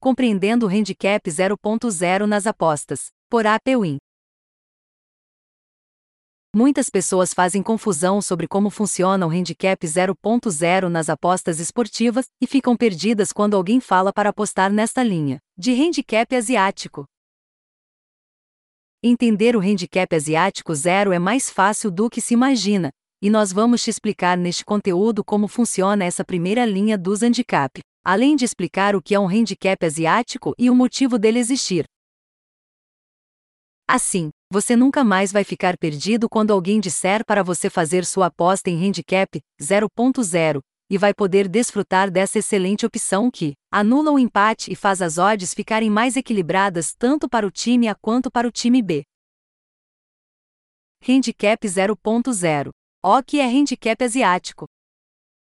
compreendendo o handicap 0.0 nas apostas, por APWin. Muitas pessoas fazem confusão sobre como funciona o handicap 0.0 nas apostas esportivas e ficam perdidas quando alguém fala para apostar nesta linha de handicap asiático. Entender o handicap asiático zero é mais fácil do que se imagina, e nós vamos te explicar neste conteúdo como funciona essa primeira linha dos handicap, além de explicar o que é um handicap asiático e o motivo dele existir. Assim, você nunca mais vai ficar perdido quando alguém disser para você fazer sua aposta em handicap 0.0 e vai poder desfrutar dessa excelente opção que anula o empate e faz as odds ficarem mais equilibradas tanto para o time A quanto para o time B. Handicap 0.0. O que é handicap asiático?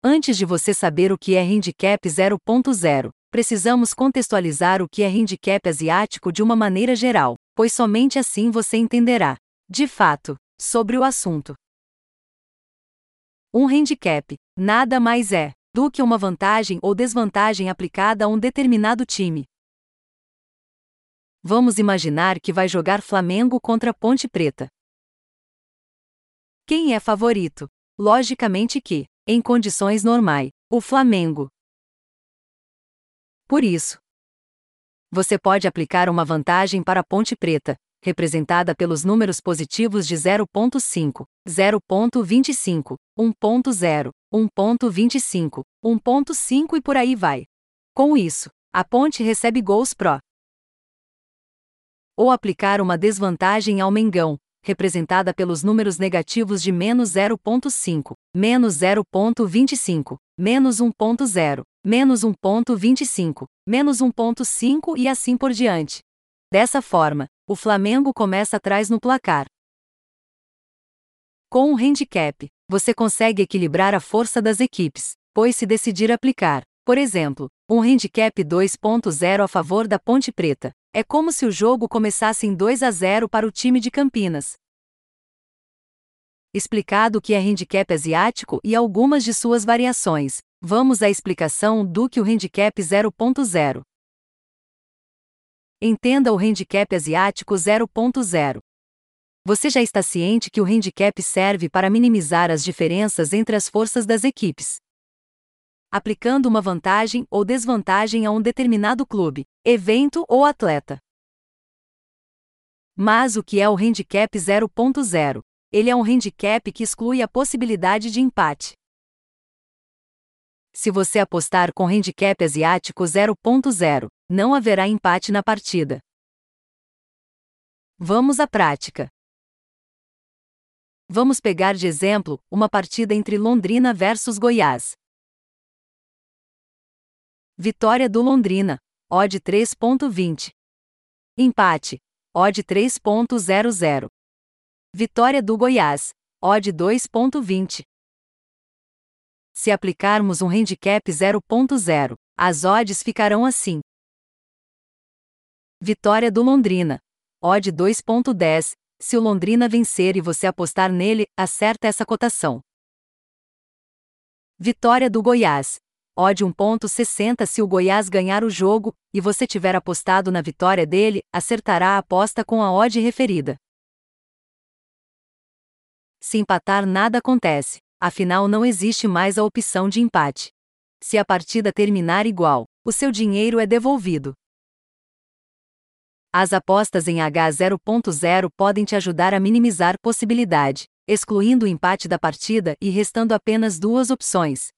Antes de você saber o que é handicap 0.0, precisamos contextualizar o que é handicap asiático de uma maneira geral, pois somente assim você entenderá, de fato, sobre o assunto. Um handicap nada mais é do que uma vantagem ou desvantagem aplicada a um determinado time. Vamos imaginar que vai jogar Flamengo contra Ponte Preta. Quem é favorito? Logicamente que, em condições normais, o Flamengo. Por isso, você pode aplicar uma vantagem para Ponte Preta, representada pelos números positivos de 0.5, 0.25, 1.0, 1.25, 1.5 e por aí vai. Com isso, a ponte recebe gols pró. Ou aplicar uma desvantagem ao Mengão, representada pelos números negativos de menos 0.5, menos 0.25, menos 1.0, menos 1.25, menos 1.5 e assim por diante. Dessa forma, o Flamengo começa atrás no placar. Com um handicap, você consegue equilibrar a força das equipes, pois se decidir aplicar, por exemplo, um handicap 2.0 a favor da Ponte Preta, é como se o jogo começasse em 2 a 0 para o time de Campinas. Explicado o que é handicap asiático e algumas de suas variações, vamos à explicação do que o handicap 0.0. Entenda o handicap asiático 0.0. Você já está ciente que o handicap serve para minimizar as diferenças entre as forças das equipes. Aplicando uma vantagem ou desvantagem a um determinado clube, evento ou atleta. Mas o que é o handicap 0.0? Ele é um handicap que exclui a possibilidade de empate. Se você apostar com handicap asiático 0.0, não haverá empate na partida. Vamos à prática. Vamos pegar de exemplo uma partida entre Londrina versus Goiás. Vitória do Londrina, odd 3.20. Empate, odd 3.00. Vitória do Goiás, odd 2.20. Se aplicarmos um handicap 0.0, as odds ficarão assim: Vitória do Londrina. Odd 2.10. Se o Londrina vencer e você apostar nele, acerta essa cotação. Vitória do Goiás. Odd 1.60 se o Goiás ganhar o jogo e você tiver apostado na vitória dele, acertará a aposta com a odd referida. Se empatar nada acontece, afinal não existe mais a opção de empate. Se a partida terminar igual, o seu dinheiro é devolvido. As apostas em H0.0 podem te ajudar a minimizar possibilidade, excluindo o empate da partida e restando apenas duas opções.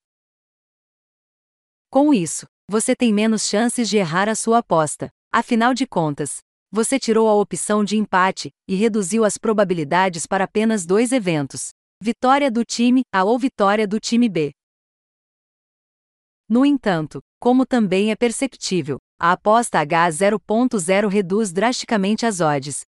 Com isso, você tem menos chances de errar a sua aposta. Afinal de contas, você tirou a opção de empate e reduziu as probabilidades para apenas dois eventos: vitória do time A ou vitória do time B. No entanto, como também é perceptível, a aposta H0.0 reduz drasticamente as odds.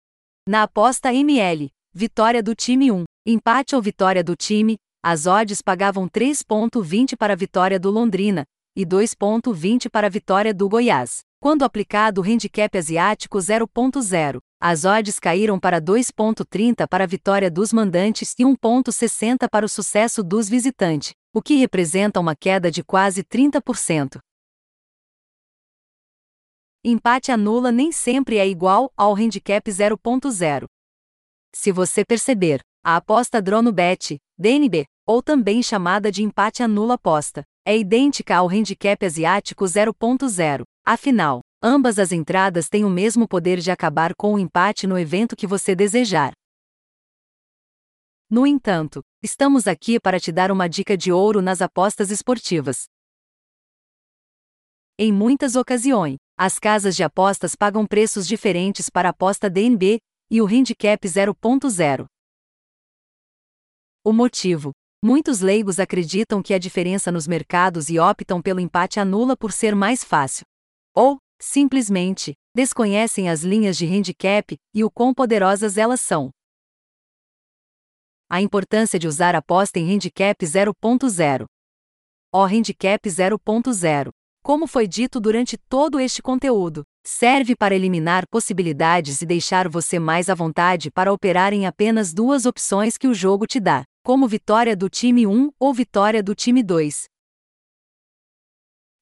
Na aposta ML, vitória do time 1, empate ou vitória do time, as odds pagavam 3.20 para a vitória do Londrina e 2.20 para a vitória do Goiás. Quando aplicado o handicap asiático 0.0, as odds caíram para 2.30 para a vitória dos mandantes e 1.60 para o sucesso dos visitantes, o que representa uma queda de quase 30%. empate anula nem sempre é igual ao handicap 0.0. Se você perceber, a aposta DronoBet, DNB, ou também chamada de empate anula aposta, é idêntica ao handicap asiático 0.0. Afinal, ambas as entradas têm o mesmo poder de acabar com o empate no evento que você desejar. No entanto, estamos aqui para te dar uma dica de ouro nas apostas esportivas. Em muitas ocasiões, as casas de apostas pagam preços diferentes para a aposta DNB e o handicap 0.0. O motivo: muitos leigos acreditam que a diferença nos mercados e optam pelo empate anula por ser mais fácil. Ou, simplesmente, desconhecem as linhas de handicap e o quão poderosas elas são. A importância de usar aposta em handicap 0.0. O handicap 0.0 como foi dito durante todo este conteúdo, serve para eliminar possibilidades e deixar você mais à vontade para operar em apenas duas opções que o jogo te dá, como vitória do time 1 ou vitória do time 2.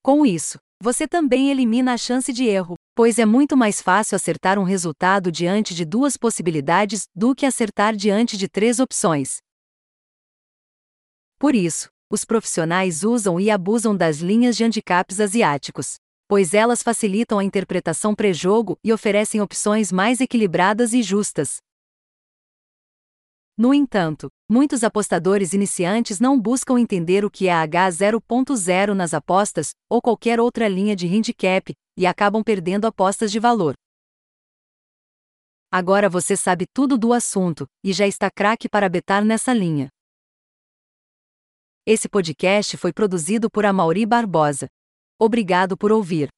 Com isso, você também elimina a chance de erro, pois é muito mais fácil acertar um resultado diante de duas possibilidades do que acertar diante de três opções. Por isso, os profissionais usam e abusam das linhas de handicaps asiáticos, pois elas facilitam a interpretação pré-jogo e oferecem opções mais equilibradas e justas. No entanto, muitos apostadores iniciantes não buscam entender o que é H0.0 nas apostas ou qualquer outra linha de handicap e acabam perdendo apostas de valor. Agora você sabe tudo do assunto e já está craque para betar nessa linha. Esse podcast foi produzido por Amauri Barbosa. Obrigado por ouvir.